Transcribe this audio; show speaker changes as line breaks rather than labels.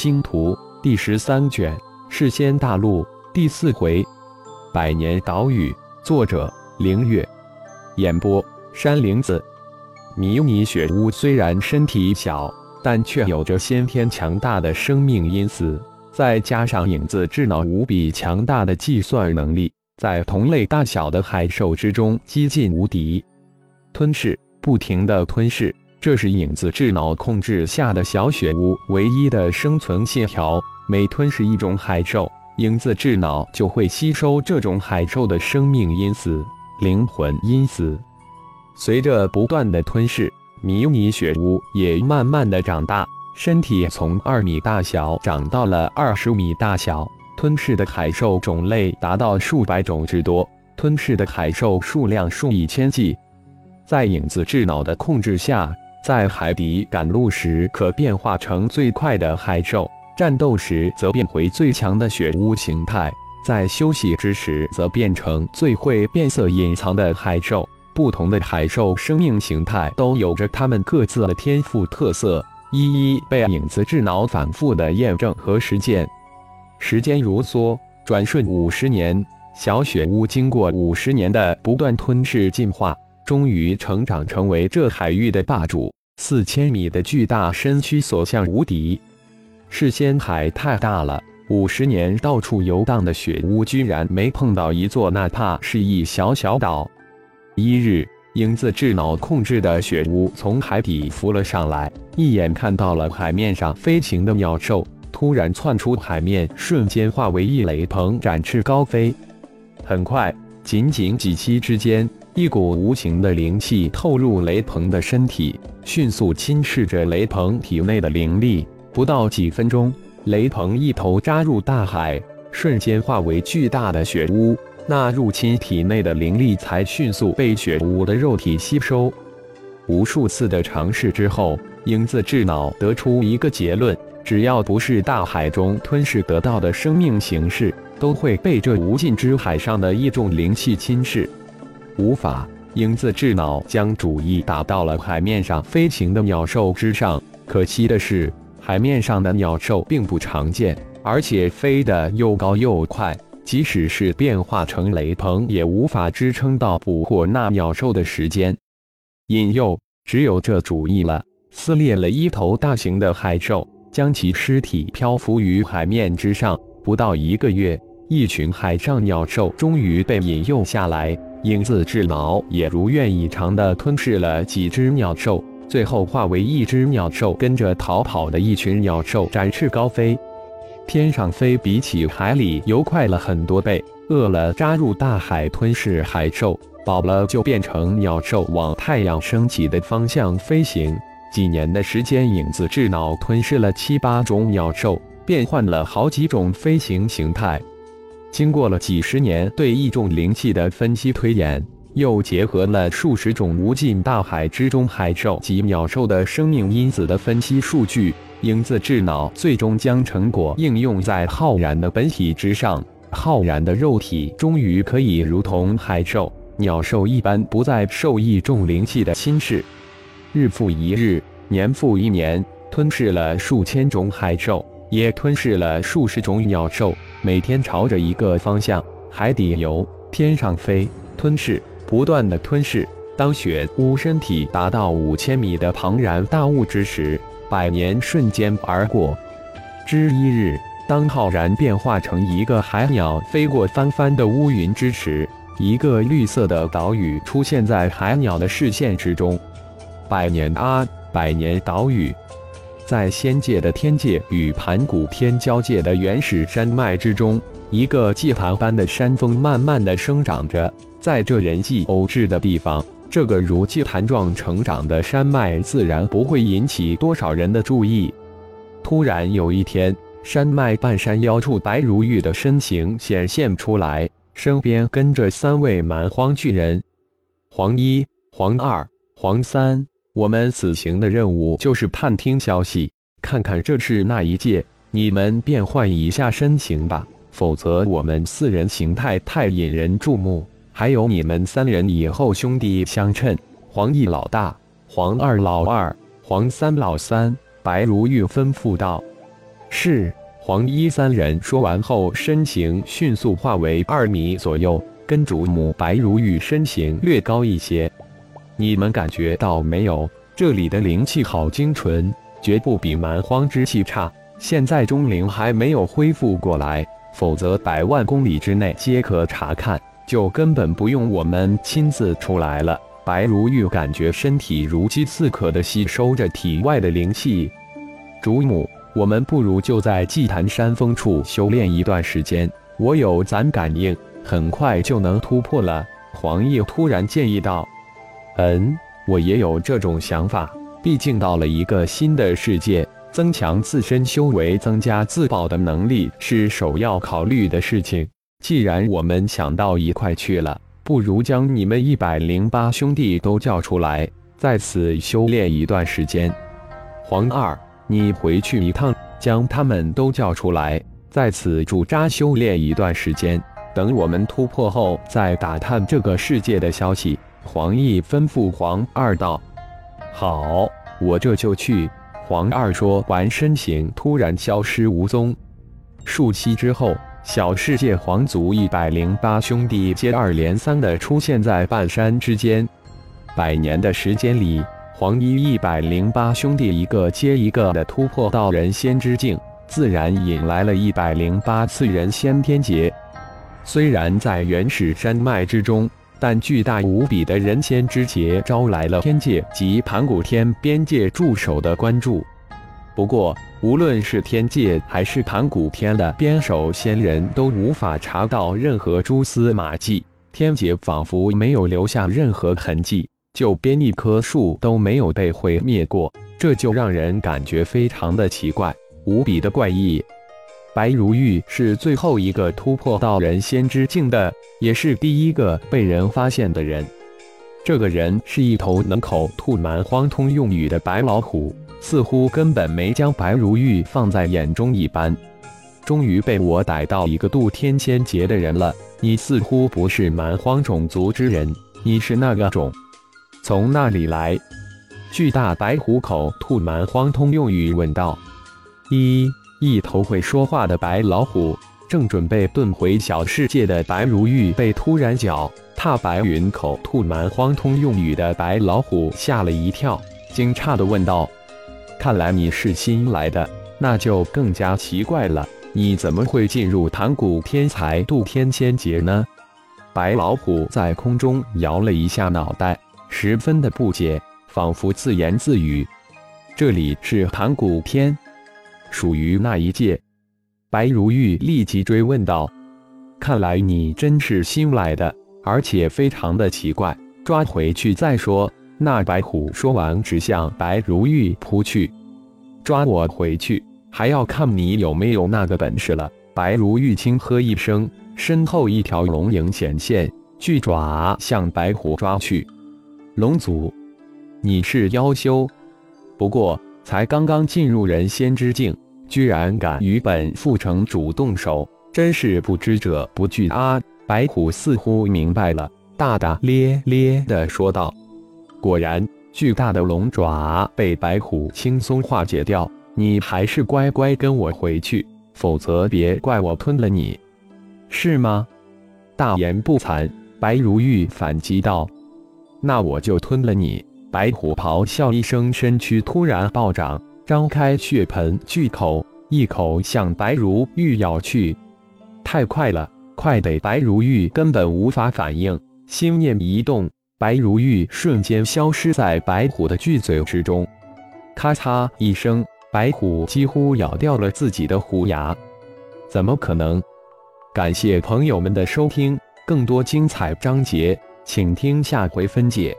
星图第十三卷，世仙大陆第四回，百年岛屿。作者：凌月。演播：山灵子。迷你雪屋虽然身体小，但却有着先天强大的生命因子，再加上影子智脑无比强大的计算能力，在同类大小的海兽之中几近无敌。吞噬，不停的吞噬。这是影子智脑控制下的小雪屋唯一的生存信条。每吞噬一种海兽，影子智脑就会吸收这种海兽的生命因子、灵魂因子。随着不断的吞噬，迷你雪屋也慢慢的长大，身体从二米大小长到了二十米大小。吞噬的海兽种类达到数百种之多，吞噬的海兽数量数以千计。在影子智脑的控制下。在海底赶路时，可变化成最快的海兽；战斗时则变回最强的雪乌形态；在休息之时，则变成最会变色隐藏的海兽。不同的海兽生命形态都有着它们各自的天赋特色，一一被影子智脑反复的验证和实践。时间如梭，转瞬五十年，小雪屋经过五十年的不断吞噬进化。终于成长成为这海域的霸主，四千米的巨大身躯所向无敌。是仙海太大了，五十年到处游荡的雪乌居然没碰到一座哪怕是一小小岛。一日，影子智脑控制的雪乌从海底浮了上来，一眼看到了海面上飞行的鸟兽，突然窜出海面，瞬间化为一雷鹏，展翅高飞。很快，仅仅几息之间。一股无形的灵气透入雷鹏的身体，迅速侵蚀着雷鹏体内的灵力。不到几分钟，雷鹏一头扎入大海，瞬间化为巨大的血污。那入侵体内的灵力才迅速被血污的肉体吸收。无数次的尝试之后，影子智脑得出一个结论：只要不是大海中吞噬得到的生命形式，都会被这无尽之海上的一种灵气侵蚀。无法，影子智脑将主意打到了海面上飞行的鸟兽之上。可惜的是，海面上的鸟兽并不常见，而且飞得又高又快，即使是变化成雷鹏，也无法支撑到捕获那鸟兽的时间。引诱，只有这主意了。撕裂了一头大型的海兽，将其尸体漂浮于海面之上。不到一个月，一群海上鸟兽终于被引诱下来。影子智脑也如愿以偿地吞噬了几只鸟兽，最后化为一只鸟兽，跟着逃跑的一群鸟兽展翅高飞。天上飞比起海里游快了很多倍，饿了扎入大海吞噬海兽，饱了就变成鸟兽往太阳升起的方向飞行。几年的时间，影子智脑吞噬了七八种鸟兽，变换了好几种飞行形态。经过了几十年对异种灵气的分析推演，又结合了数十种无尽大海之中海兽及鸟兽的生命因子的分析数据，影子智脑最终将成果应用在浩然的本体之上。浩然的肉体终于可以如同海兽、鸟兽一般，不再受异种灵气的侵蚀。日复一日，年复一年，吞噬了数千种海兽，也吞噬了数十种鸟兽。每天朝着一个方向，海底游，天上飞，吞噬，不断的吞噬。当雪乌身体达到五千米的庞然大物之时，百年瞬间而过。之一日，当浩然变化成一个海鸟飞过翻翻的乌云之时，一个绿色的岛屿出现在海鸟的视线之中。百年啊，百年岛屿。在仙界的天界与盘古天交界的原始山脉之中，一个祭坛般的山峰慢慢的生长着。在这人迹偶至的地方，这个如祭坛状成长的山脉自然不会引起多少人的注意。突然有一天，山脉半山腰处，白如玉的身形显现出来，身边跟着三位蛮荒巨人：黄一、黄二、黄三。我们此行的任务就是探听消息，看看这是哪一界。你们变换一下身形吧，否则我们四人形态太引人注目。还有你们三人以后兄弟相称，黄一老大，黄二老二，黄三老三。白如玉吩咐道：“是。黄衣三人说完后，身形迅速化为二米左右，跟主母白如玉身形略高一些。你们感觉到没有？这里的灵气好精纯，绝不比蛮荒之气差。现在钟灵还没有恢复过来，否则百万公里之内皆可查看，就根本不用我们亲自出来了。白如玉感觉身体如饥似渴地吸收着体外的灵气，主母。我们不如就在祭坛山峰处修炼一段时间，我有攒感应，很快就能突破了。黄奕突然建议道：“
嗯，我也有这种想法。毕竟到了一个新的世界，增强自身修为、增加自保的能力是首要考虑的事情。既然我们想到一块去了，不如将你们一百零八兄弟都叫出来，在此修炼一段时间。”
黄二。你回去一趟，将他们都叫出来，在此驻扎修炼一段时间。等我们突破后，再打探这个世界的消息。黄奕吩咐黄二道：“
好，我这就去。”
黄二说完，身形突然消失无踪。数息之后，小世界皇族一百零八兄弟接二连三地出现在半山之间。百年的时间里。黄衣一百零八兄弟一个接一个的突破到人仙之境，自然引来了一百零八次人仙天劫。虽然在原始山脉之中，但巨大无比的人仙之劫招来了天界及盘古天边界驻守的关注。不过，无论是天界还是盘古天的边守仙人，都无法查到任何蛛丝马迹。天劫仿佛没有留下任何痕迹。就边一棵树都没有被毁灭过，这就让人感觉非常的奇怪，无比的怪异。白如玉是最后一个突破到人仙之境的，也是第一个被人发现的人。这个人是一头能口吐蛮荒通用语的白老虎，似乎根本没将白如玉放在眼中一般。终于被我逮到一个渡天仙劫的人了，你似乎不是蛮荒种族之人，你是那个种？从那里来？巨大白虎口吐蛮荒通用语问道。一一头会说话的白老虎，正准备遁回小世界的白如玉被突然脚踏白云口吐蛮荒通用语的白老虎吓了一跳，惊诧地问道：“看来你是新来的，那就更加奇怪了。你怎么会进入盘古天才渡天仙劫呢？”白老虎在空中摇了一下脑袋。十分的不解，仿佛自言自语：“这里是盘古天，属于那一界。”白如玉立即追问道：“看来你真是新来的，而且非常的奇怪，抓回去再说。”那白虎说完，直向白如玉扑去：“抓我回去，还要看你有没有那个本事了。”白如玉轻喝一声，身后一条龙影显现，巨爪向白虎抓去。龙族，你是妖修，不过才刚刚进入人仙之境，居然敢与本副城主动手，真是不知者不惧啊！白虎似乎明白了，大大咧咧地说道：“果然，巨大的龙爪被白虎轻松化解掉。你还是乖乖跟我回去，否则别怪我吞了你，是吗？”大言不惭，白如玉反击道。那我就吞了你！白虎咆哮一声，身躯突然暴涨，张开血盆巨口，一口向白如玉咬去。太快了，快得白如玉根本无法反应。心念一动，白如玉瞬间消失在白虎的巨嘴之中。咔嚓一声，白虎几乎咬掉了自己的虎牙。怎么可能？感谢朋友们的收听，更多精彩章节。请听下回分解。